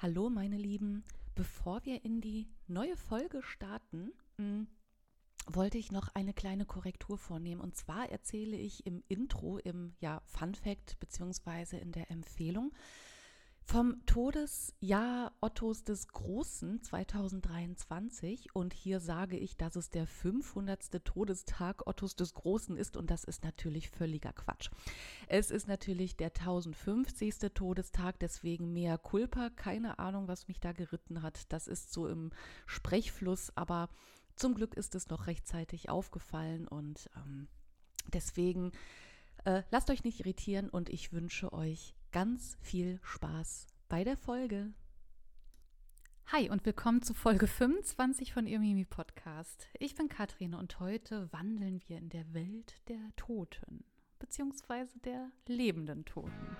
Hallo meine Lieben, bevor wir in die neue Folge starten, hm, wollte ich noch eine kleine Korrektur vornehmen. Und zwar erzähle ich im Intro, im ja, Fun Fact beziehungsweise in der Empfehlung vom Todesjahr Ottos des Großen 2023 und hier sage ich, dass es der 500. Todestag Ottos des Großen ist und das ist natürlich völliger Quatsch. Es ist natürlich der 1050. Todestag, deswegen mehr Culpa, keine Ahnung, was mich da geritten hat. Das ist so im Sprechfluss, aber zum Glück ist es noch rechtzeitig aufgefallen und ähm, deswegen äh, lasst euch nicht irritieren und ich wünsche euch ganz viel Spaß bei der Folge. Hi und willkommen zu Folge 25 von Ihr Mimi Podcast. Ich bin Katrin und heute wandeln wir in der Welt der Toten, beziehungsweise der lebenden Toten.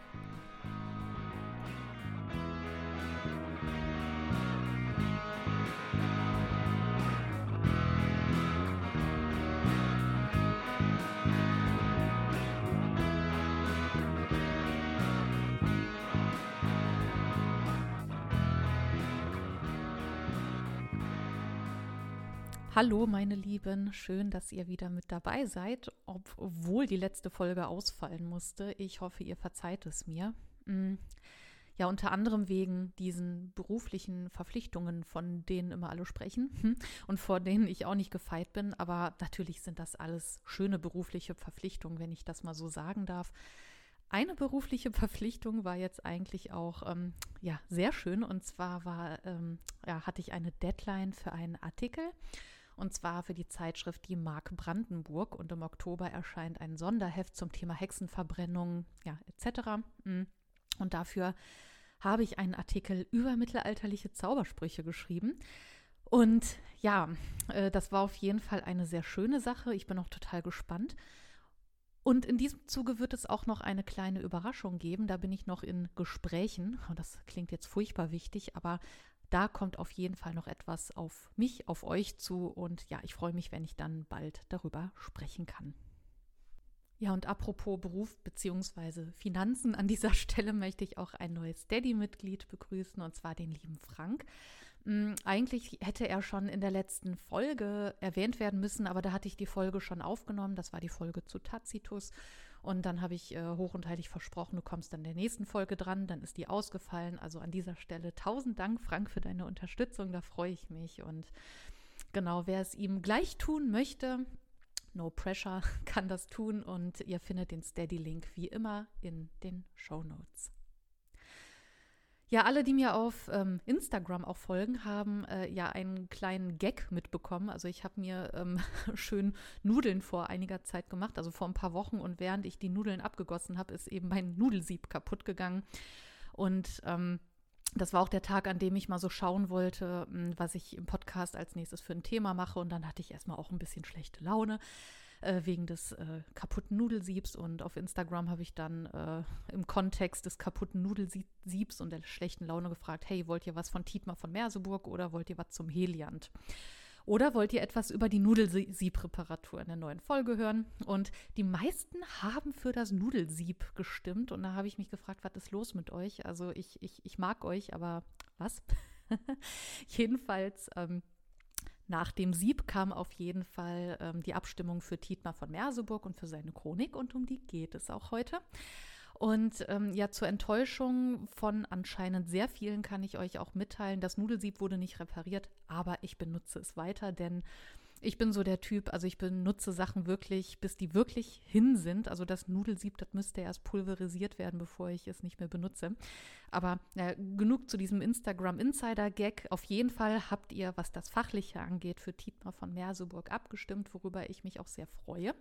Hallo, meine Lieben, schön, dass ihr wieder mit dabei seid, obwohl die letzte Folge ausfallen musste. Ich hoffe, ihr verzeiht es mir. Mm. Ja, unter anderem wegen diesen beruflichen Verpflichtungen, von denen immer alle sprechen und vor denen ich auch nicht gefeit bin. Aber natürlich sind das alles schöne berufliche Verpflichtungen, wenn ich das mal so sagen darf. Eine berufliche Verpflichtung war jetzt eigentlich auch ähm, ja, sehr schön. Und zwar war, ähm, ja, hatte ich eine Deadline für einen Artikel und zwar für die Zeitschrift Die Mark Brandenburg. Und im Oktober erscheint ein Sonderheft zum Thema Hexenverbrennung, ja, etc. Mm. Und dafür habe ich einen Artikel über mittelalterliche Zaubersprüche geschrieben. Und ja, äh, das war auf jeden Fall eine sehr schöne Sache. Ich bin auch total gespannt. Und in diesem Zuge wird es auch noch eine kleine Überraschung geben. Da bin ich noch in Gesprächen. Das klingt jetzt furchtbar wichtig, aber da kommt auf jeden Fall noch etwas auf mich, auf euch zu und ja, ich freue mich, wenn ich dann bald darüber sprechen kann. Ja, und apropos Beruf bzw. Finanzen, an dieser Stelle möchte ich auch ein neues Steady-Mitglied begrüßen, und zwar den lieben Frank. Hm, eigentlich hätte er schon in der letzten Folge erwähnt werden müssen, aber da hatte ich die Folge schon aufgenommen. Das war die Folge zu Tacitus. Und dann habe ich äh, hoch und heilig versprochen, du kommst dann der nächsten Folge dran. Dann ist die ausgefallen. Also an dieser Stelle tausend Dank, Frank, für deine Unterstützung. Da freue ich mich. Und genau, wer es ihm gleich tun möchte, no pressure, kann das tun. Und ihr findet den Steady-Link wie immer in den Show Notes. Ja, alle, die mir auf ähm, Instagram auch folgen, haben äh, ja einen kleinen Gag mitbekommen. Also ich habe mir ähm, schön Nudeln vor einiger Zeit gemacht, also vor ein paar Wochen. Und während ich die Nudeln abgegossen habe, ist eben mein Nudelsieb kaputt gegangen. Und ähm, das war auch der Tag, an dem ich mal so schauen wollte, hm, was ich im Podcast als nächstes für ein Thema mache. Und dann hatte ich erstmal auch ein bisschen schlechte Laune äh, wegen des äh, kaputten Nudelsiebs. Und auf Instagram habe ich dann äh, im Kontext des kaputten Nudelsiebs und der schlechten Laune gefragt, hey, wollt ihr was von Tietmar von Merseburg oder wollt ihr was zum Heliant? Oder wollt ihr etwas über die Nudelsieb-Reparatur in der neuen Folge hören? Und die meisten haben für das Nudelsieb gestimmt. Und da habe ich mich gefragt, was ist los mit euch? Also ich, ich, ich mag euch, aber was? Jedenfalls ähm, nach dem Sieb kam auf jeden Fall ähm, die Abstimmung für Tietmar von Merseburg und für seine Chronik und um die geht es auch heute. Und ähm, ja, zur Enttäuschung von anscheinend sehr vielen kann ich euch auch mitteilen, das Nudelsieb wurde nicht repariert, aber ich benutze es weiter, denn ich bin so der Typ, also ich benutze Sachen wirklich, bis die wirklich hin sind. Also das Nudelsieb, das müsste erst pulverisiert werden, bevor ich es nicht mehr benutze. Aber äh, genug zu diesem Instagram Insider Gag. Auf jeden Fall habt ihr, was das Fachliche angeht, für Tietmar von Merseburg abgestimmt, worüber ich mich auch sehr freue,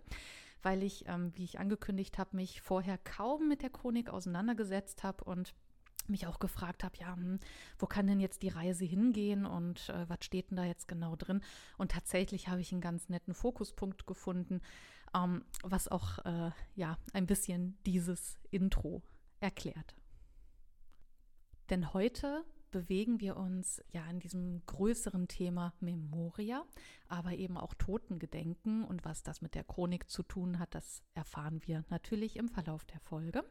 weil ich, ähm, wie ich angekündigt habe, mich vorher kaum mit der Chronik auseinandergesetzt habe und mich auch gefragt habe, ja, hm, wo kann denn jetzt die Reise hingehen und äh, was steht denn da jetzt genau drin? Und tatsächlich habe ich einen ganz netten Fokuspunkt gefunden, ähm, was auch äh, ja ein bisschen dieses Intro erklärt. Denn heute bewegen wir uns ja in diesem größeren Thema Memoria, aber eben auch Totengedenken und was das mit der Chronik zu tun hat, das erfahren wir natürlich im Verlauf der Folge.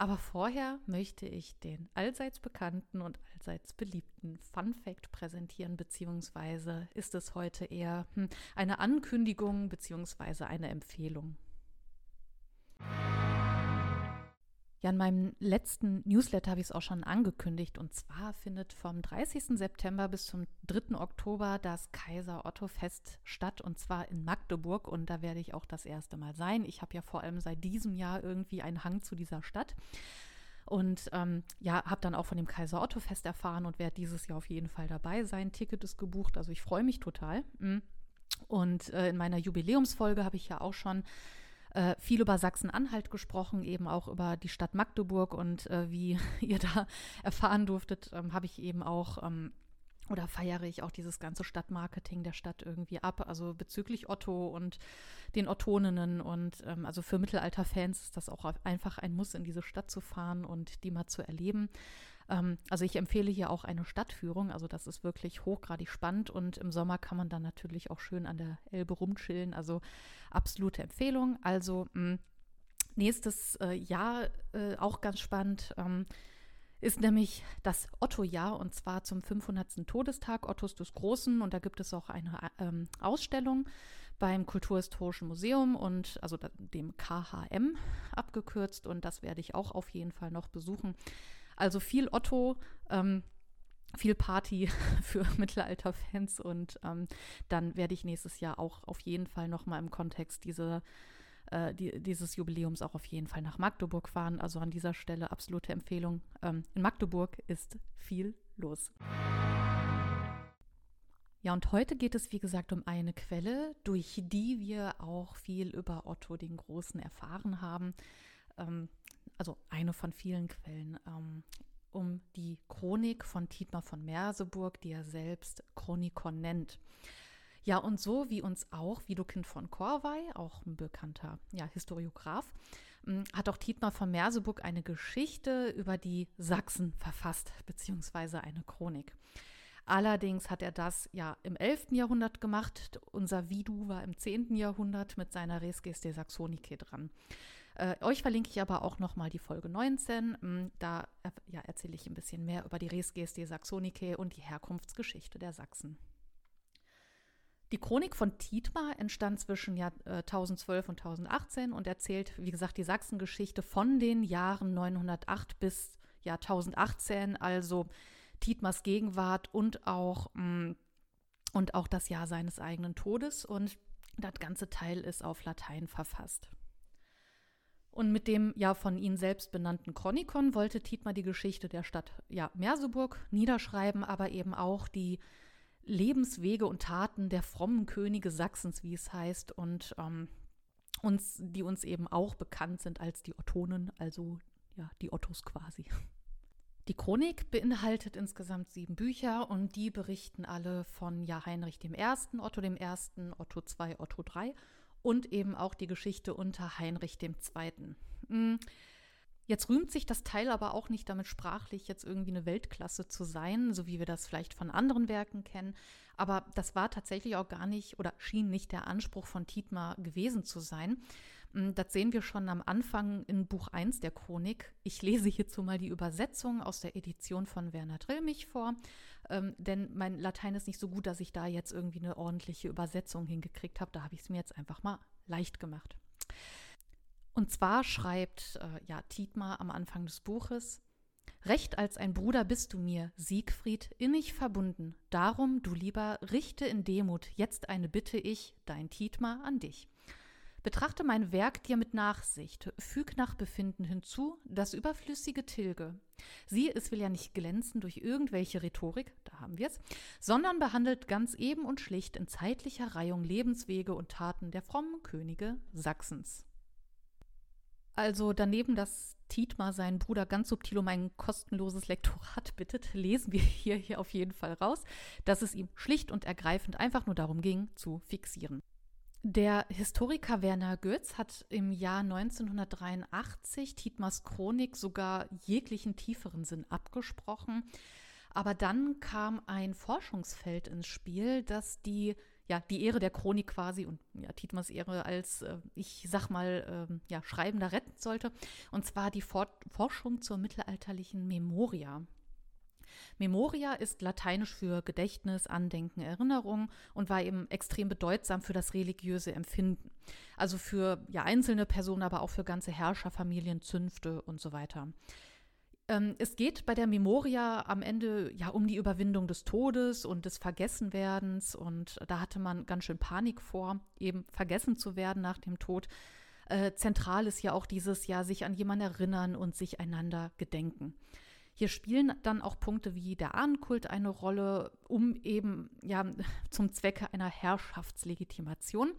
Aber vorher möchte ich den allseits bekannten und allseits beliebten Fun Fact präsentieren, beziehungsweise ist es heute eher hm, eine Ankündigung beziehungsweise eine Empfehlung. Ja, in meinem letzten Newsletter habe ich es auch schon angekündigt. Und zwar findet vom 30. September bis zum 3. Oktober das Kaiser Otto Fest statt. Und zwar in Magdeburg. Und da werde ich auch das erste Mal sein. Ich habe ja vor allem seit diesem Jahr irgendwie einen Hang zu dieser Stadt. Und ähm, ja, habe dann auch von dem Kaiser Otto Fest erfahren und werde dieses Jahr auf jeden Fall dabei sein. Ticket ist gebucht. Also ich freue mich total. Mm. Und äh, in meiner Jubiläumsfolge habe ich ja auch schon äh, viel über Sachsen-Anhalt gesprochen, eben auch über die Stadt Magdeburg und äh, wie ihr da erfahren durftet, ähm, habe ich eben auch ähm, oder feiere ich auch dieses ganze Stadtmarketing der Stadt irgendwie ab. Also bezüglich Otto und den Ottoninnen und ähm, also für Mittelalter-Fans ist das auch einfach ein Muss, in diese Stadt zu fahren und die mal zu erleben. Ähm, also ich empfehle hier auch eine Stadtführung. Also das ist wirklich hochgradig spannend und im Sommer kann man dann natürlich auch schön an der Elbe rumchillen. Also absolute Empfehlung. Also mh, nächstes äh, Jahr äh, auch ganz spannend. Ähm, ist nämlich das Otto-Jahr und zwar zum 500. Todestag Ottos des Großen und da gibt es auch eine ähm, Ausstellung beim Kulturhistorischen Museum und also dem KHM abgekürzt und das werde ich auch auf jeden Fall noch besuchen. Also viel Otto, ähm, viel Party für Mittelalter-Fans und ähm, dann werde ich nächstes Jahr auch auf jeden Fall nochmal im Kontext dieser äh, die, dieses Jubiläums auch auf jeden Fall nach Magdeburg fahren. Also an dieser Stelle absolute Empfehlung. Ähm, in Magdeburg ist viel los. Ja, und heute geht es, wie gesagt, um eine Quelle, durch die wir auch viel über Otto den Großen erfahren haben. Ähm, also eine von vielen Quellen, ähm, um die Chronik von Dietmar von Merseburg, die er selbst Chronikon nennt. Ja, und so wie uns auch Widukind von Korvey, auch ein bekannter ja, Historiograf, ähm, hat auch Dietmar von Merseburg eine Geschichte über die Sachsen verfasst, beziehungsweise eine Chronik. Allerdings hat er das ja im 11. Jahrhundert gemacht. Unser Vidu war im 10. Jahrhundert mit seiner Res Gestae Saxonicae dran. Äh, euch verlinke ich aber auch nochmal die Folge 19. Mm, da ja, erzähle ich ein bisschen mehr über die Res Gestae Saxonicae und die Herkunftsgeschichte der Sachsen. Die Chronik von Tietmar entstand zwischen Jahr, äh, 1012 und 1018 und erzählt, wie gesagt, die Sachsengeschichte von den Jahren 908 bis Jahr 1018, also Tietmars Gegenwart und auch, mm, und auch das Jahr seines eigenen Todes. Und das ganze Teil ist auf Latein verfasst. Und mit dem ja von ihnen selbst benannten Chronikon wollte Tietmar die Geschichte der Stadt ja, Merseburg niederschreiben, aber eben auch die Lebenswege und Taten der frommen Könige Sachsens, wie es heißt, und ähm, uns, die uns eben auch bekannt sind als die Ottonen, also ja, die Ottos quasi. Die Chronik beinhaltet insgesamt sieben Bücher und die berichten alle von ja, Heinrich I., Otto I., Otto II., Otto III und eben auch die Geschichte unter Heinrich II. Hm. Jetzt rühmt sich das Teil aber auch nicht damit sprachlich jetzt irgendwie eine Weltklasse zu sein, so wie wir das vielleicht von anderen Werken kennen. Aber das war tatsächlich auch gar nicht oder schien nicht der Anspruch von Tietmar gewesen zu sein. Hm, das sehen wir schon am Anfang in Buch 1 der Chronik. Ich lese hierzu mal die Übersetzung aus der Edition von Werner Drillmich vor ähm, denn mein Latein ist nicht so gut, dass ich da jetzt irgendwie eine ordentliche Übersetzung hingekriegt habe. Da habe ich es mir jetzt einfach mal leicht gemacht. Und zwar schreibt äh, ja Tietmar am Anfang des Buches, Recht als ein Bruder bist du mir, Siegfried, innig verbunden. Darum, du lieber, richte in Demut jetzt eine Bitte ich, dein Tietmar, an dich. Betrachte mein Werk dir mit Nachsicht, füg nach Befinden hinzu, das Überflüssige tilge. Sieh, es will ja nicht glänzen durch irgendwelche Rhetorik, da haben wir es, sondern behandelt ganz eben und schlicht in zeitlicher Reihung Lebenswege und Taten der frommen Könige Sachsens. Also daneben, dass Tietmar seinen Bruder ganz subtil um ein kostenloses Lektorat bittet, lesen wir hier, hier auf jeden Fall raus, dass es ihm schlicht und ergreifend einfach nur darum ging, zu fixieren. Der Historiker Werner Götz hat im Jahr 1983 Tietmars Chronik sogar jeglichen tieferen Sinn abgesprochen. Aber dann kam ein Forschungsfeld ins Spiel, das die ja, die Ehre der Chronik quasi und ja, Tietmers Ehre als, äh, ich sag mal, äh, ja, Schreibender retten sollte. Und zwar die For Forschung zur mittelalterlichen Memoria. Memoria ist lateinisch für Gedächtnis, Andenken, Erinnerung und war eben extrem bedeutsam für das religiöse Empfinden. Also für ja, einzelne Personen, aber auch für ganze Herrscherfamilien, Zünfte und so weiter. Ähm, es geht bei der Memoria am Ende ja um die Überwindung des Todes und des Vergessenwerdens und da hatte man ganz schön Panik vor, eben vergessen zu werden nach dem Tod. Äh, zentral ist ja auch dieses ja sich an jemanden erinnern und sich einander gedenken. Hier spielen dann auch Punkte wie der Ahnenkult eine Rolle, um eben ja zum Zwecke einer Herrschaftslegitimation.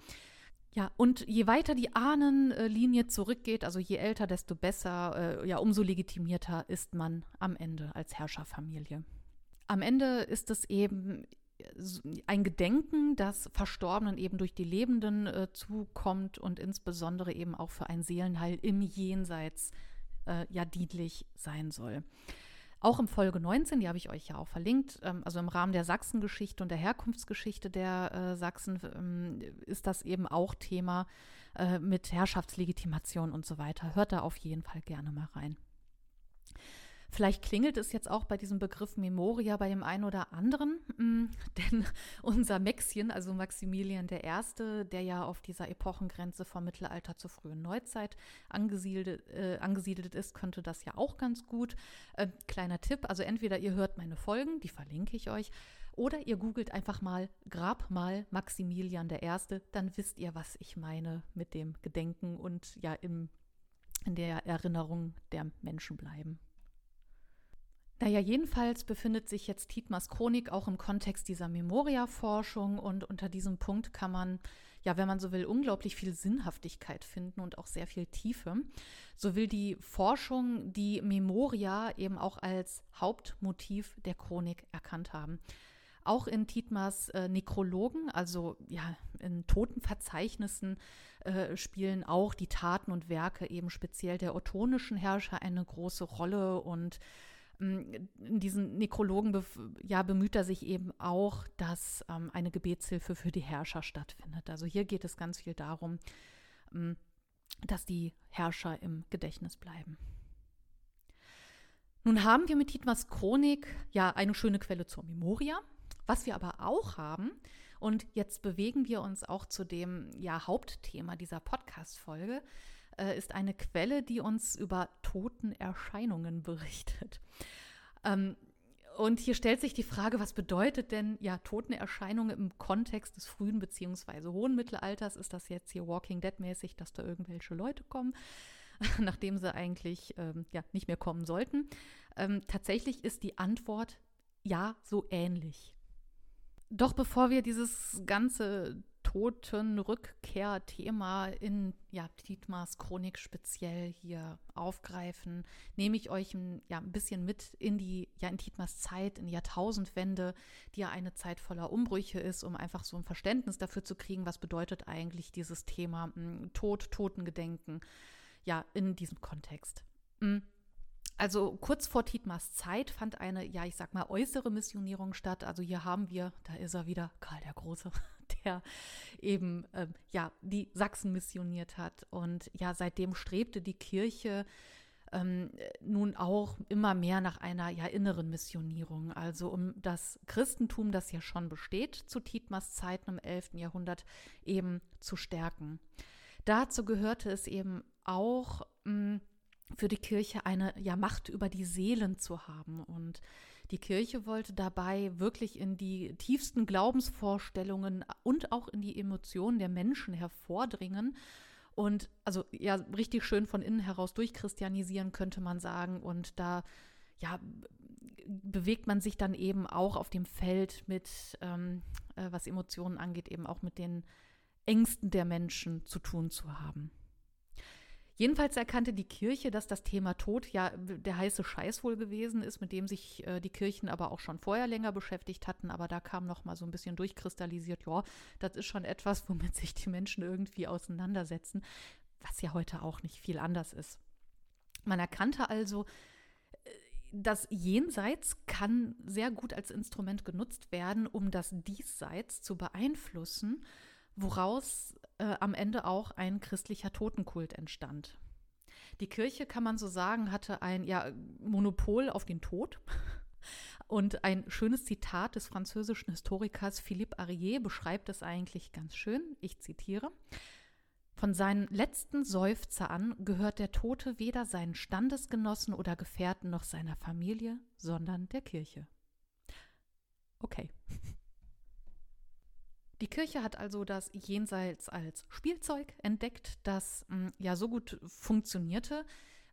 Ja, und je weiter die Ahnenlinie zurückgeht, also je älter, desto besser, äh, ja, umso legitimierter ist man am Ende als Herrscherfamilie. Am Ende ist es eben ein Gedenken, das Verstorbenen eben durch die Lebenden äh, zukommt und insbesondere eben auch für ein Seelenheil im Jenseits äh, ja dienlich sein soll. Auch im Folge 19, die habe ich euch ja auch verlinkt, ähm, also im Rahmen der Sachsengeschichte und der Herkunftsgeschichte der äh, Sachsen ähm, ist das eben auch Thema äh, mit Herrschaftslegitimation und so weiter. Hört da auf jeden Fall gerne mal rein. Vielleicht klingelt es jetzt auch bei diesem Begriff Memoria bei dem einen oder anderen, mm, denn unser Maxchen, also Maximilian I., der ja auf dieser Epochengrenze vom Mittelalter zur frühen Neuzeit angesiedelt, äh, angesiedelt ist, könnte das ja auch ganz gut. Äh, kleiner Tipp, also entweder ihr hört meine Folgen, die verlinke ich euch, oder ihr googelt einfach mal Grabmal Maximilian I., dann wisst ihr, was ich meine mit dem Gedenken und ja im, in der Erinnerung der Menschen bleiben. Naja, jedenfalls befindet sich jetzt Tietmers Chronik auch im Kontext dieser Memoria-Forschung und unter diesem Punkt kann man, ja, wenn man so will, unglaublich viel Sinnhaftigkeit finden und auch sehr viel Tiefe. So will die Forschung die Memoria eben auch als Hauptmotiv der Chronik erkannt haben. Auch in Tietmers äh, Nekrologen, also ja, in Totenverzeichnissen, äh, spielen auch die Taten und Werke eben speziell der ottonischen Herrscher eine große Rolle und in diesen Nekrologen ja, bemüht er sich eben auch, dass ähm, eine Gebetshilfe für die Herrscher stattfindet. Also hier geht es ganz viel darum, ähm, dass die Herrscher im Gedächtnis bleiben. Nun haben wir mit Dietmars Chronik ja eine schöne Quelle zur Memoria. Was wir aber auch haben, und jetzt bewegen wir uns auch zu dem ja, Hauptthema dieser Podcast-Folge, äh, ist eine Quelle, die uns über Totenerscheinungen berichtet. Ähm, und hier stellt sich die Frage, was bedeutet denn ja Totenerscheinungen im Kontext des frühen bzw. hohen Mittelalters? Ist das jetzt hier Walking Dead mäßig, dass da irgendwelche Leute kommen, nachdem sie eigentlich ähm, ja nicht mehr kommen sollten? Ähm, tatsächlich ist die Antwort ja so ähnlich. Doch bevor wir dieses ganze Totenrückkehr-Thema in ja, Dietmars Chronik speziell hier aufgreifen, nehme ich euch ein, ja, ein bisschen mit in die, ja, in Dietmars Zeit, in die Jahrtausendwende, die ja eine Zeit voller Umbrüche ist, um einfach so ein Verständnis dafür zu kriegen, was bedeutet eigentlich dieses Thema hm, Tod, Totengedenken, ja, in diesem Kontext. Mhm. Also kurz vor Tietmars Zeit fand eine, ja, ich sag mal, äußere Missionierung statt. Also hier haben wir, da ist er wieder, Karl der Große, der eben äh, ja die Sachsen missioniert hat. Und ja, seitdem strebte die Kirche ähm, nun auch immer mehr nach einer ja inneren Missionierung, also um das Christentum, das ja schon besteht zu Tietmars Zeiten im 11. Jahrhundert, eben zu stärken. Dazu gehörte es eben auch mh, hm, für die Kirche eine ja, Macht über die Seelen zu haben und die Kirche wollte dabei wirklich in die tiefsten Glaubensvorstellungen und auch in die Emotionen der Menschen hervordringen und also ja richtig schön von innen heraus durchchristianisieren könnte man sagen und da ja bewegt man sich dann eben auch auf dem Feld mit ähm, äh, was Emotionen angeht eben auch mit den Ängsten der Menschen zu tun zu haben. Jedenfalls erkannte die Kirche, dass das Thema Tod ja der heiße Scheiß wohl gewesen ist, mit dem sich äh, die Kirchen aber auch schon vorher länger beschäftigt hatten. Aber da kam noch mal so ein bisschen durchkristallisiert, ja, das ist schon etwas, womit sich die Menschen irgendwie auseinandersetzen, was ja heute auch nicht viel anders ist. Man erkannte also, äh, das Jenseits kann sehr gut als Instrument genutzt werden, um das Diesseits zu beeinflussen, woraus äh, am Ende auch ein christlicher Totenkult entstand. Die Kirche, kann man so sagen, hatte ein ja, Monopol auf den Tod. Und ein schönes Zitat des französischen Historikers Philippe Arié beschreibt es eigentlich ganz schön. Ich zitiere. Von seinen letzten Seufzer an gehört der Tote weder seinen Standesgenossen oder Gefährten noch seiner Familie, sondern der Kirche. Okay. Die Kirche hat also das Jenseits als Spielzeug entdeckt, das hm, ja so gut funktionierte,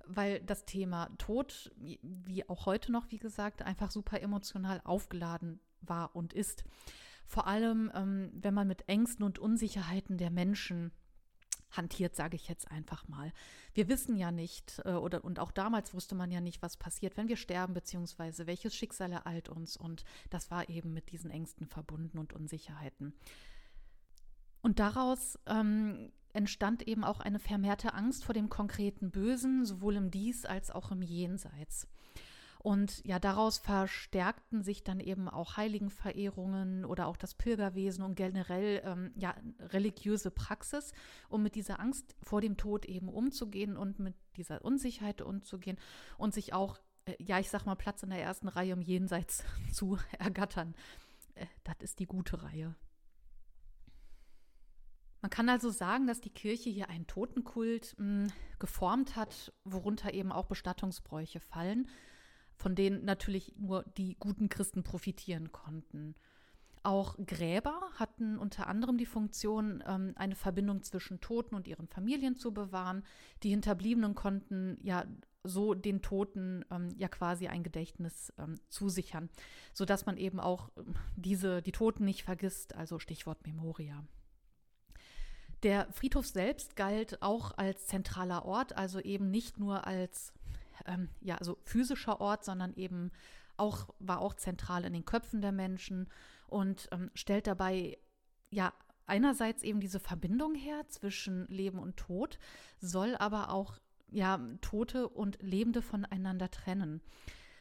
weil das Thema Tod, wie auch heute noch, wie gesagt, einfach super emotional aufgeladen war und ist. Vor allem, ähm, wenn man mit Ängsten und Unsicherheiten der Menschen hantiert, sage ich jetzt einfach mal. Wir wissen ja nicht, äh, oder und auch damals wusste man ja nicht, was passiert, wenn wir sterben, beziehungsweise welches Schicksal ereilt uns. Und das war eben mit diesen Ängsten verbunden und Unsicherheiten. Und daraus ähm, entstand eben auch eine vermehrte Angst vor dem konkreten Bösen, sowohl im Dies als auch im Jenseits. Und ja, daraus verstärkten sich dann eben auch Heiligenverehrungen oder auch das Pilgerwesen und generell ähm, ja, religiöse Praxis, um mit dieser Angst vor dem Tod eben umzugehen und mit dieser Unsicherheit umzugehen und sich auch, äh, ja, ich sag mal, Platz in der ersten Reihe im Jenseits zu ergattern. Äh, das ist die gute Reihe. Man kann also sagen, dass die Kirche hier einen Totenkult mh, hm, geformt hat, worunter eben auch Bestattungsbräuche fallen, von denen natürlich nur die guten Christen profitieren konnten. Auch Gräber hatten unter anderem die Funktion, ähm, eine Verbindung zwischen Toten und ihren Familien zu bewahren. Die Hinterbliebenen konnten ja so den Toten ähm, ja quasi ein Gedächtnis ähm, zusichern, sodass man eben auch diese, die Toten nicht vergisst, also Stichwort Memoria. Der Friedhof selbst galt auch als zentraler Ort, also eben nicht nur als ähm, ja, also physischer Ort, sondern eben auch, war auch zentral in den Köpfen der Menschen und ähm, stellt dabei ja einerseits eben diese Verbindung her zwischen Leben und Tod, soll aber auch ja Tote und Lebende voneinander trennen.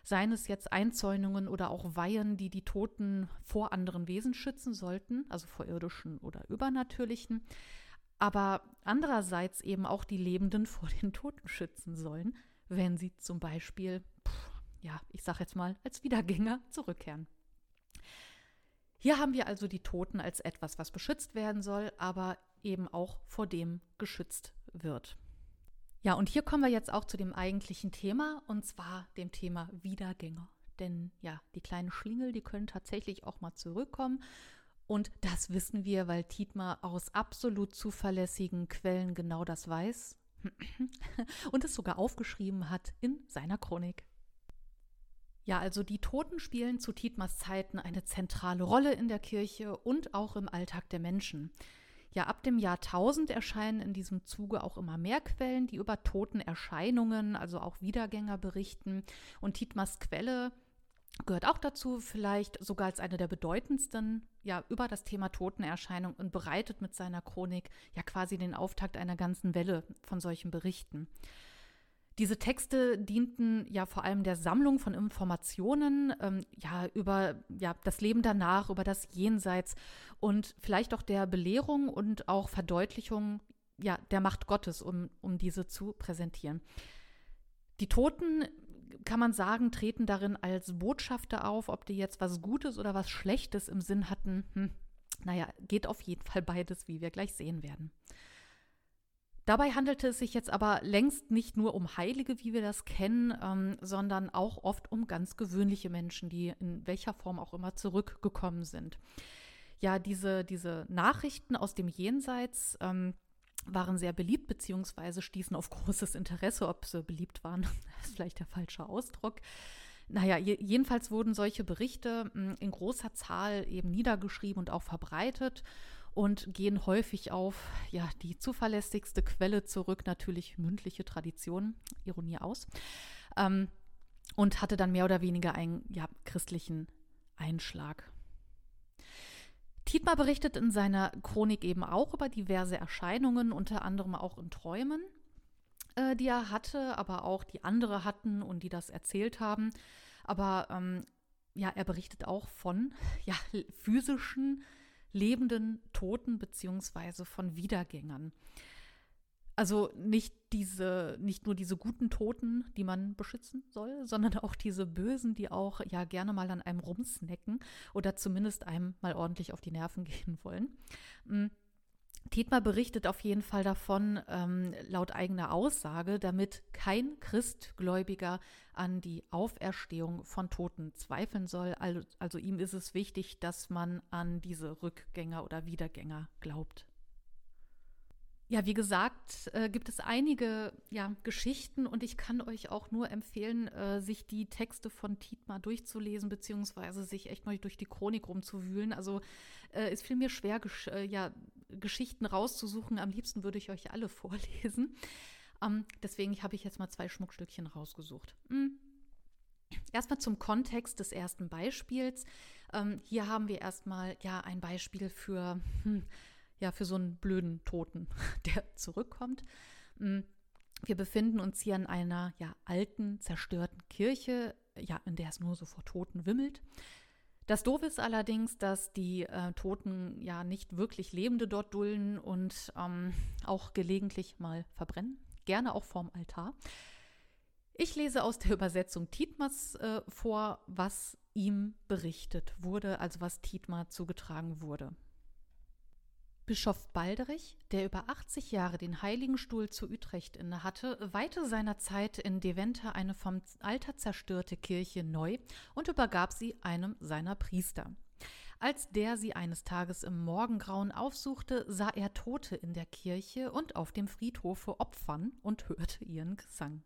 Seien es jetzt Einzäunungen oder auch Weihen, die die Toten vor anderen Wesen schützen sollten, also vor irdischen oder übernatürlichen aber andererseits eben auch die Lebenden vor den Toten schützen sollen, wenn sie zum Beispiel, pff, ja, ich sage jetzt mal, als Wiedergänger zurückkehren. Hier haben wir also die Toten als etwas, was beschützt werden soll, aber eben auch vor dem geschützt wird. Ja, und hier kommen wir jetzt auch zu dem eigentlichen Thema, und zwar dem Thema Wiedergänger. Denn ja, die kleinen Schlingel, die können tatsächlich auch mal zurückkommen und das wissen wir, weil Tietmar aus absolut zuverlässigen Quellen genau das weiß und es sogar aufgeschrieben hat in seiner Chronik. Ja, also die Toten spielen zu Tietmars Zeiten eine zentrale Rolle in der Kirche und auch im Alltag der Menschen. Ja, ab dem Jahr 1000 erscheinen in diesem Zuge auch immer mehr Quellen, die über Totenerscheinungen, also auch Wiedergänger berichten. Und Tietmars Quelle gehört auch dazu, vielleicht sogar als eine der bedeutendsten, ja, über das Thema Totenerscheinung und bereitet mit seiner Chronik ja quasi den Auftakt einer ganzen Welle von solchen Berichten. Diese Texte dienten ja vor allem der Sammlung von Informationen ähm, ja, über ja, das Leben danach, über das Jenseits und vielleicht auch der Belehrung und auch Verdeutlichung ja, der Macht Gottes, um, um diese zu präsentieren. Die Toten kann man sagen, treten darin als Botschafter auf, ob die jetzt was Gutes oder was Schlechtes im Sinn hatten. Hm, naja, geht auf jeden Fall beides, wie wir gleich sehen werden. Dabei handelte es sich jetzt aber längst nicht nur um Heilige, wie wir das kennen, ähm, sondern auch oft um ganz gewöhnliche Menschen, die in welcher Form auch immer zurückgekommen sind. Ja, diese, diese Nachrichten aus dem Jenseits, ähm, waren sehr beliebt beziehungsweise stießen auf großes Interesse. Ob sie beliebt waren, ist vielleicht der falsche Ausdruck. Naja, jedenfalls wurden solche Berichte hm, in großer Zahl eben niedergeschrieben und auch verbreitet und gehen häufig auf ja, die zuverlässigste Quelle zurück, natürlich mündliche Tradition, Ironie aus, ähm, und hatte dann mehr oder weniger einen ja, christlichen Einschlag. Tietmar berichtet in seiner Chronik eben auch über diverse Erscheinungen, unter anderem auch in Träumen. äh, die er hatte, aber auch die andere hatten und die das erzählt haben. Aber ähm, ja, er berichtet auch von ja, physischen, lebenden Toten beziehungsweise von Wiedergängern. Also nicht diese, nicht nur diese guten Toten, die man beschützen soll, sondern auch diese Bösen, die auch ja gerne mal an einem rumsnacken oder zumindest einem mal ordentlich auf die Nerven gehen wollen. Mm. Dietmar berichtet auf jeden Fall davon, ähm, laut eigener Aussage, damit kein Christgläubiger an die Auferstehung von Toten zweifeln soll. Also, also ihm ist es wichtig, dass man an diese Rückgänger oder Wiedergänger glaubt. Ja, wie gesagt, äh, gibt es einige ja, Geschichten und ich kann euch auch nur empfehlen, äh, sich die Texte von Tietmar durchzulesen, beziehungsweise sich echt mal durch die Chronik rumzuwühlen. Also äh, es fiel mir schwer, gesch äh, ja, Geschichten rauszusuchen. Am liebsten würde ich euch alle vorlesen. Ähm, deswegen habe ich jetzt mal zwei Schmuckstückchen rausgesucht. Hm. Erstmal zum Kontext des ersten Beispiels. Ähm, hier haben wir erstmal ja ein Beispiel für. Hm, ja, für so einen blöden Toten, der zurückkommt. Mm, wir befinden uns hier in einer ja, alten, zerstörten Kirche, ja, in der es nur so vor Toten wimmelt. Das Doof ist allerdings, dass die äh, Toten ja nicht wirklich Lebende dort dulden und ähm, auch gelegentlich mal verbrennen, gerne auch vorm Altar. Ich lese aus der Übersetzung Tietmers äh, vor, was ihm berichtet wurde, also was Tietmar zugetragen wurde. Bischof Balderich, der über 80 Jahre den Heiligenstuhl zu Utrecht innehatte, weihte seinerzeit in Deventer eine vom Alter zerstörte Kirche neu und übergab sie einem seiner Priester. Als der sie eines Tages im Morgengrauen aufsuchte, sah er Tote in der Kirche und auf dem Friedhofe opfern und hörte ihren Gesang.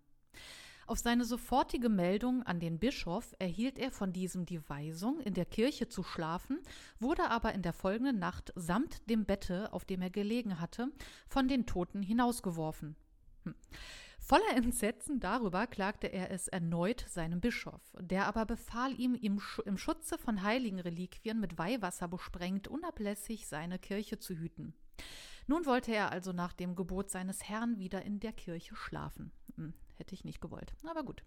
Auf seine sofortige Meldung an den Bischof erhielt er von diesem die Weisung, in der Kirche zu schlafen, wurde aber in der folgenden Nacht samt dem Bette, auf dem er gelegen hatte, von den Toten hinausgeworfen. Hm. Voller Entsetzen darüber klagte er es erneut seinem Bischof, der aber befahl ihm, im, Sch im Schutze von heiligen Reliquien mit Weihwasser besprengt, unablässig seine Kirche zu hüten. Nun wollte er also nach dem Gebot seines Herrn wieder in der Kirche schlafen. Hm. Hätte ich nicht gewollt. Aber gut.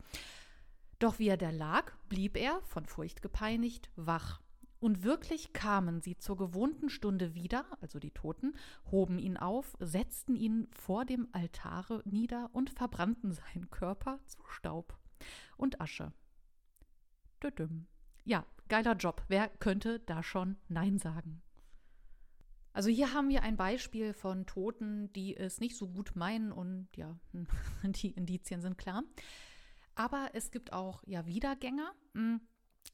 Doch wie er da lag, blieb er, von Furcht gepeinigt, wach. Und wirklich kamen sie zur gewohnten Stunde wieder, also die Toten, hoben ihn auf, setzten ihn vor dem Altare nieder und verbrannten seinen Körper zu Staub und Asche. Düdüm. Ja, geiler Job. Wer könnte da schon Nein sagen? Also hier haben wir ein Beispiel von Toten, die es nicht so gut meinen und ja, die Indizien sind klar. Aber es gibt auch ja Wiedergänger, hm,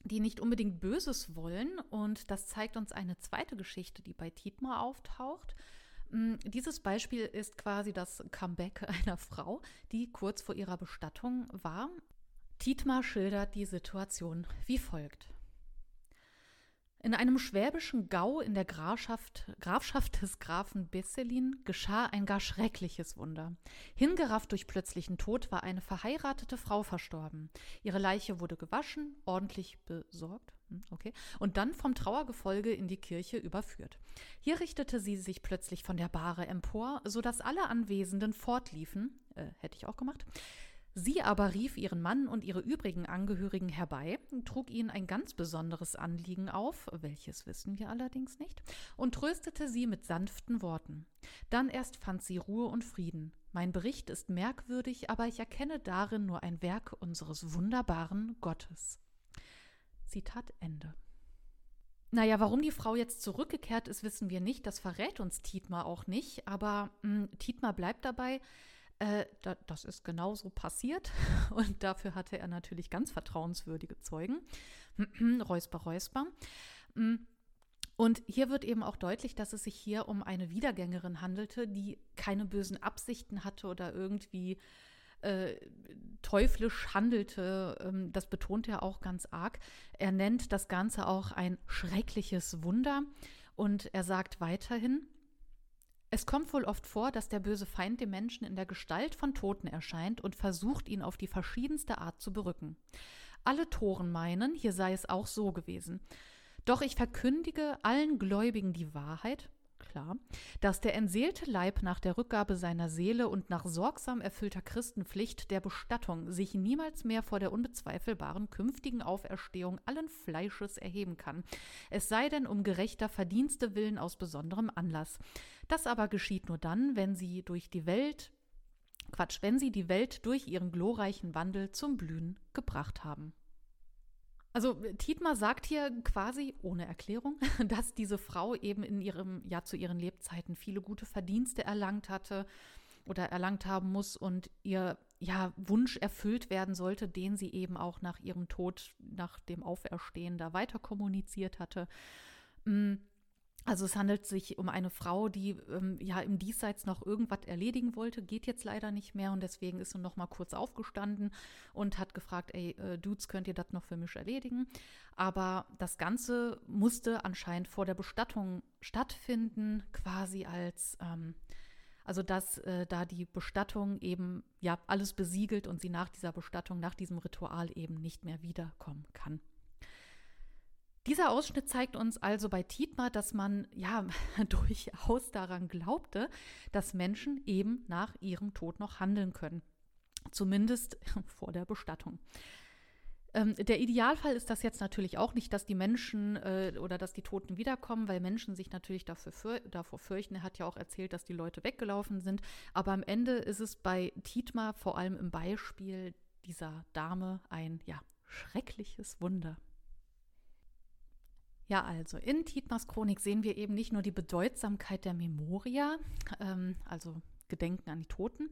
die nicht unbedingt Böses wollen und das zeigt uns eine zweite Geschichte, die bei Tietmar auftaucht. Hm, dieses Beispiel ist quasi das Comeback einer Frau, die kurz vor ihrer Bestattung war. Tietmar schildert die Situation wie folgt. In einem schwäbischen Gau in der Grafschaft, Grafschaft des Grafen Besselin geschah ein gar schreckliches Wunder. Hingerafft durch plötzlichen Tod war eine verheiratete Frau verstorben. Ihre Leiche wurde gewaschen, ordentlich besorgt, hm, okay, und dann vom Trauergefolge in die Kirche überführt. Hier richtete sie sich plötzlich von der Bahre empor, so dass alle Anwesenden fortliefen, äh, hätte ich auch gemacht, Sie aber rief ihren Mann und ihre übrigen Angehörigen herbei, trug ihnen ein ganz besonderes Anliegen auf, welches wissen wir allerdings nicht, und tröstete sie mit sanften Worten. Dann erst fand sie Ruhe und Frieden. Mein Bericht ist merkwürdig, aber ich erkenne darin nur ein Werk unseres wunderbaren Gottes. Zitat Ende. Naja, warum die Frau jetzt zurückgekehrt ist, wissen wir nicht. Das verrät uns Tietmar auch nicht. Aber mh, hm, Tietmar bleibt dabei, äh, da, das ist genauso passiert und dafür hatte er natürlich ganz vertrauenswürdige Zeugen. räusper, räusper. Mm. Und hier wird eben auch deutlich, dass es sich hier um eine Wiedergängerin handelte, die keine bösen Absichten hatte oder irgendwie äh, teuflisch handelte. Ähm, das betont er auch ganz arg. Er nennt das Ganze auch ein schreckliches Wunder und er sagt weiterhin, es kommt wohl oft vor, dass der böse Feind dem Menschen in der Gestalt von Toten erscheint und versucht, ihn auf die verschiedenste Art zu berücken. Alle Toren meinen, hier sei es auch so gewesen. Doch ich verkündige allen Gläubigen die Wahrheit, klar, dass der entseelte Leib nach der Rückgabe seiner Seele und nach sorgsam erfüllter Christenpflicht der Bestattung sich niemals mehr vor der unbezweifelbaren künftigen Auferstehung allen Fleisches erheben kann, es sei denn um gerechter Verdienste willen aus besonderem Anlass. Das aber geschieht nur dann, wenn sie durch die Welt Quatsch, wenn sie die Welt durch ihren glorreichen Wandel zum Blühen gebracht haben. Also Tietmar sagt hier quasi ohne Erklärung, dass diese Frau eben in ihrem, ja zu ihren Lebzeiten viele gute Verdienste erlangt hatte oder erlangt haben muss und ihr ja Wunsch erfüllt werden sollte, den sie eben auch nach ihrem Tod, nach dem Auferstehen da weiter kommuniziert hatte. Mm, also es handelt sich um eine Frau, die ähm, ja im Diesseits noch irgendwas erledigen wollte, geht jetzt leider nicht mehr und deswegen ist sie noch mal kurz aufgestanden und hat gefragt, ey, äh, Dudes, könnt ihr das noch für mich erledigen? Aber das Ganze musste anscheinend vor der Bestattung stattfinden, quasi als, ähm, also dass äh, da die Bestattung eben ja alles besiegelt und sie nach dieser Bestattung, nach diesem Ritual eben nicht mehr wiederkommen kann. Dieser Ausschnitt zeigt uns also bei Tietmar, dass man ja durchaus daran glaubte, dass Menschen eben nach ihrem Tod noch handeln können. Zumindest vor der Bestattung. Ähm, der Idealfall ist das jetzt natürlich auch nicht, dass die Menschen äh, oder dass die Toten wiederkommen, weil Menschen sich natürlich dafür für, davor fürchten. Er hat ja auch erzählt, dass die Leute weggelaufen sind. Aber am Ende ist es bei Tietmar vor allem im Beispiel dieser Dame ein ja, schreckliches Wunder. Ja, also in Tietmars Chronik sehen wir eben nicht nur die Bedeutsamkeit der Memoria, ähm, also Gedenken an die Toten,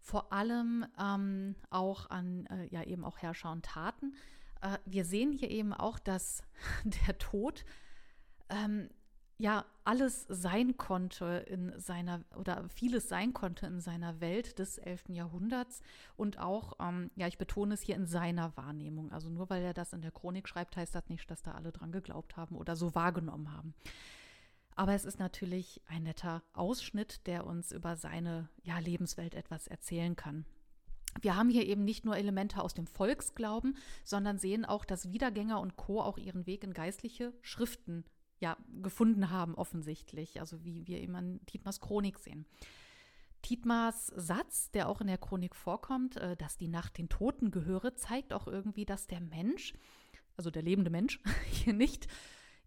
vor allem ähm, auch an äh, ja eben auch Herrscher und Taten. Äh, wir sehen hier eben auch, dass der Tod ähm, ja alles sein konnte in seiner oder vieles sein konnte in seiner Welt des 11. Jahrhunderts und auch, ähm, ja, ich betone es hier in seiner Wahrnehmung. Also nur weil er das in der Chronik schreibt, heißt das nicht, dass da alle dran geglaubt haben oder so wahrgenommen haben. Aber es ist natürlich ein netter Ausschnitt, der uns über seine ja, Lebenswelt etwas erzählen kann. Wir haben hier eben nicht nur Elemente aus dem Volksglauben, sondern sehen auch, dass Wiedergänger und Co. auch ihren Weg in geistliche Schriften ja, gefunden haben, offensichtlich. Also wie wir eben an Tietmars Chronik sehen. Tietmars Satz, der auch in der Chronik vorkommt, äh, dass die Nacht den Toten gehöre, zeigt auch irgendwie, dass der Mensch, also der lebende Mensch, hier nicht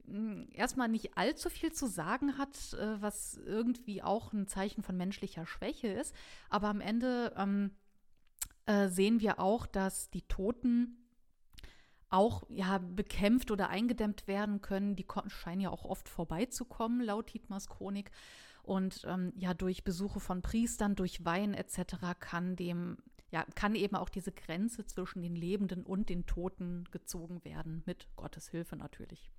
hm, erstmal nicht allzu viel zu sagen hat, äh, was irgendwie auch ein Zeichen von menschlicher Schwäche ist. Aber am Ende ähm, äh, sehen wir auch, dass die Toten auch ja, bekämpft oder eingedämmt werden können. Die scheinen ja auch oft vorbeizukommen, laut Dietmars Chronik. Und ähm, ja, durch Besuche von Priestern, durch Wein etc. kann dem, ja, kann eben auch diese Grenze zwischen den Lebenden und den Toten gezogen werden, mit Gottes Hilfe natürlich.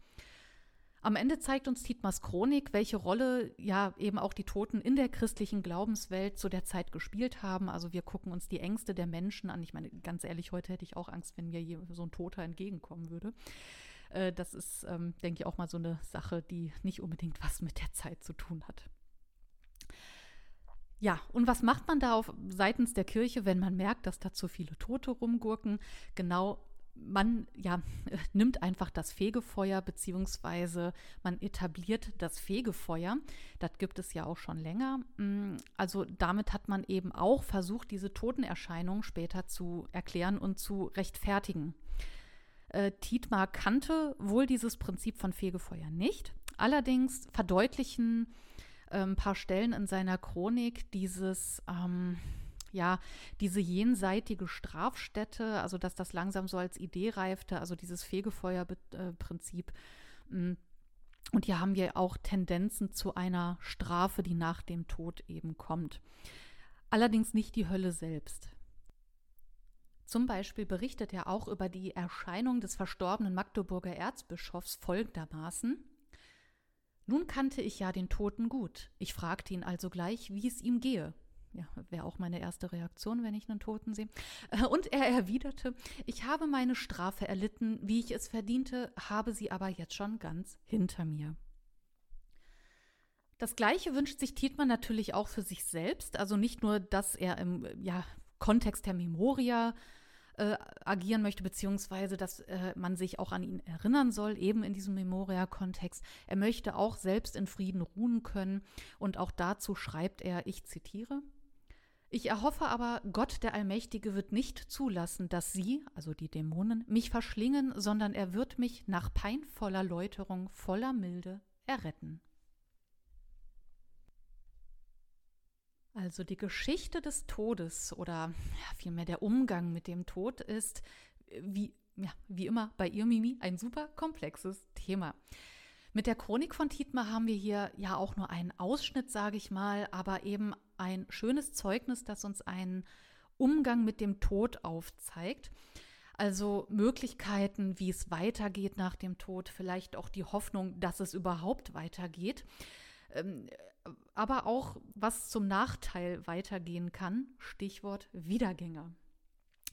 Am Ende zeigt uns Tietmars Chronik, welche Rolle ja eben auch die Toten in der christlichen Glaubenswelt zu der Zeit gespielt haben. Also wir gucken uns die Ängste der Menschen an. Ich meine, ganz ehrlich, heute hätte ich auch Angst, wenn mir so ein Toter entgegenkommen würde. Äh, das ist, ähm, denke ich, auch mal so eine Sache, die nicht unbedingt was mit der Zeit zu tun hat. Ja, und was macht man da auf seitens der Kirche, wenn man merkt, dass da zu viele Tote rumgurken? Genau man ja, nimmt einfach das Fegefeuer, beziehungsweise man etabliert das Fegefeuer. Das gibt es ja auch schon länger. Mm, also damit hat man eben auch versucht, diese Totenerscheinung später zu erklären und zu rechtfertigen. Äh, Tietmar kannte wohl dieses Prinzip von Fegefeuer nicht. Allerdings verdeutlichen äh, ein paar Stellen in seiner Chronik dieses ähm, ja, diese jenseitige Strafstätte, also dass das langsam so als Idee reifte, also dieses Fegefeuerprinzip. Mm. Und hier haben wir auch Tendenzen zu einer Strafe, die nach dem Tod eben kommt. Allerdings nicht die Hölle selbst. Zum Beispiel berichtet er auch über die Erscheinung des verstorbenen Magdeburger Erzbischofs folgendermaßen. Nun kannte ich ja den Toten gut. Ich fragte ihn also gleich, wie es ihm gehe ja, wäre auch meine erste Reaktion, wenn ich einen Toten sehe. Äh, und er erwiderte, ich habe meine Strafe erlitten, wie ich es verdiente, habe sie aber jetzt schon ganz hinter mir. Das Gleiche wünscht sich Tietmann natürlich auch für sich selbst, also nicht nur, dass er im ja, Kontext der Memoria äh, agieren möchte, beziehungsweise dass äh, man sich auch an ihn erinnern soll, eben in diesem Memoria-Kontext. Er möchte auch selbst in Frieden ruhen können und auch dazu schreibt er, ich zitiere, ich erhoffe aber, Gott der Allmächtige wird nicht zulassen, dass sie, also die Dämonen, mich verschlingen, sondern er wird mich nach peinvoller Läuterung voller Milde erretten. Also die Geschichte des Todes oder ja, vielmehr der Umgang mit dem Tod ist, wie, ja, wie immer bei ihr, Mimi, ein super komplexes Thema. Mit der Chronik von Tietmer haben wir hier ja auch nur einen Ausschnitt, sage ich mal, aber eben ein schönes Zeugnis, das uns einen Umgang mit dem Tod aufzeigt. Also Möglichkeiten, wie es weitergeht nach dem Tod, vielleicht auch die Hoffnung, dass es überhaupt weitergeht. Ähm, aber auch, was zum Nachteil weitergehen kann. Stichwort Wiedergänger.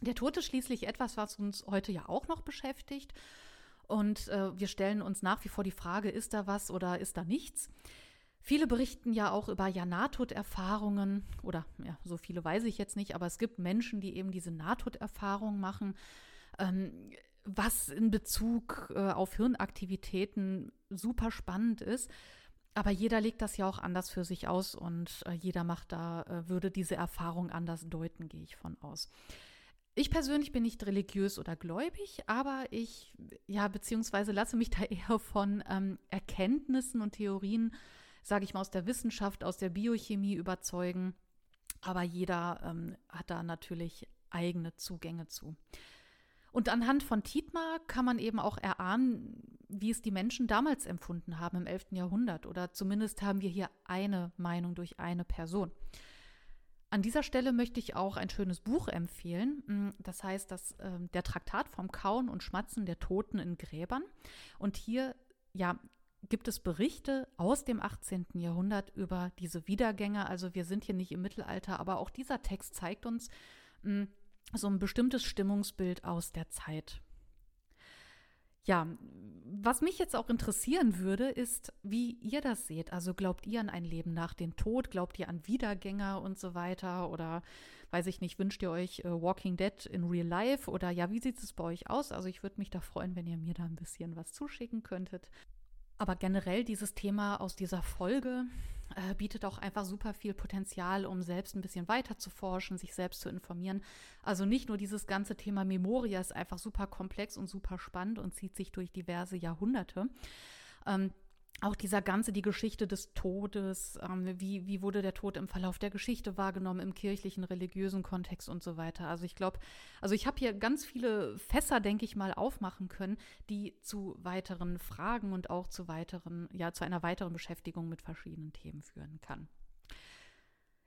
Der Tod ist schließlich etwas, was uns heute ja auch noch beschäftigt. Und äh, wir stellen uns nach wie vor die Frage, ist da was oder ist da nichts? Viele berichten ja auch über ja Nahtoderfahrungen oder ja, so viele weiß ich jetzt nicht, aber es gibt Menschen, die eben diese Nahtoderfahrung machen. Ähm, was in Bezug äh, auf Hirnaktivitäten super spannend ist. Aber jeder legt das ja auch anders für sich aus und äh, jeder macht da, äh, würde diese Erfahrung anders deuten, gehe ich von aus. Ich persönlich bin nicht religiös oder gläubig, aber ich, ja, beziehungsweise lasse mich da eher von ähm, Erkenntnissen und Theorien, sage ich mal, aus der Wissenschaft, aus der Biochemie überzeugen. Aber jeder ähm, hat da natürlich eigene Zugänge zu. Und anhand von Tietmar kann man eben auch erahnen, wie es die Menschen damals empfunden haben im 11. Jahrhundert. Oder zumindest haben wir hier eine Meinung durch eine Person. An dieser Stelle möchte ich auch ein schönes Buch empfehlen. Mm, das heißt, das, äh, der Traktat vom Kauen und Schmatzen der Toten in Gräbern. Und hier ja, gibt es Berichte aus dem 18. Jahrhundert über diese Wiedergänger. Also wir sind hier nicht im Mittelalter, aber auch dieser Text zeigt uns, mh, mm, so ein bestimmtes Stimmungsbild aus der Zeit. Ja, was mich jetzt auch interessieren würde, ist, wie ihr das seht. Also glaubt ihr an ein Leben nach dem Tod? Glaubt ihr an Wiedergänger und so weiter? Oder weiß ich nicht, wünscht ihr euch äh, Walking Dead in Real Life? Oder ja, wie sieht es bei euch aus? Also ich würde mich da freuen, wenn ihr mir da ein bisschen was zuschicken könntet. Aber generell dieses Thema aus dieser Folge äh, bietet auch einfach super viel Potenzial, um selbst ein bisschen weiter zu forschen, sich selbst zu informieren. Also nicht nur dieses ganze Thema Memoria ist einfach super komplex und super spannend und zieht sich durch diverse Jahrhunderte. Ähm, auch dieser ganze, die Geschichte des Todes, ähm, wie, wie wurde der Tod im Verlauf der Geschichte wahrgenommen, im kirchlichen, religiösen Kontext und so weiter. Also ich glaube, also ich habe hier ganz viele Fässer, denke ich mal, aufmachen können, die zu weiteren Fragen und auch zu weiteren, ja, zu einer weiteren Beschäftigung mit verschiedenen Themen führen kann.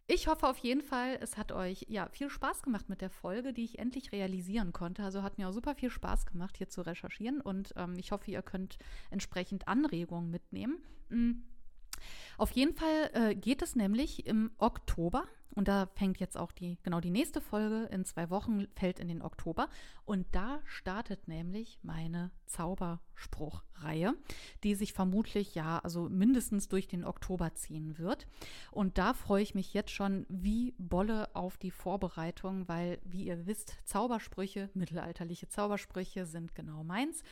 Ich hoffe auf jeden Fall, es hat euch ja viel Spaß gemacht mit der Folge, die ich endlich realisieren konnte. Also hat mir auch super viel Spaß gemacht, hier zu recherchieren und ähm, ich hoffe, ihr könnt entsprechend Anregungen mitnehmen. Mhm. Auf jeden Fall äh, geht es nämlich im Oktober und da fängt jetzt auch die, genau die nächste Folge in zwei Wochen fällt in den Oktober. Und da startet nämlich meine Zauberspruchreihe, die sich vermutlich ja, also mindestens durch den Oktober ziehen wird. Und da freue ich mich jetzt schon wie Bolle auf die Vorbereitung, weil, wie ihr wisst, Zaubersprüche, mittelalterliche Zaubersprüche sind genau meins.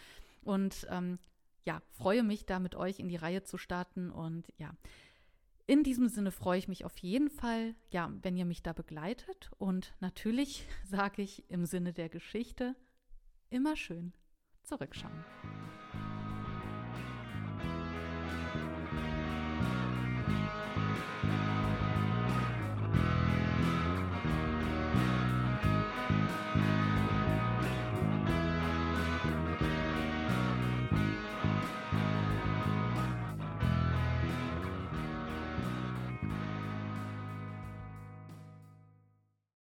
Und ähm, ja, freue mich da mit euch in die Reihe zu starten und ja, in diesem Sinne freue ich mich auf jeden Fall, ja, wenn ihr mich da begleitet. Und natürlich sage ich im Sinne der Geschichte immer schön zurückschauen.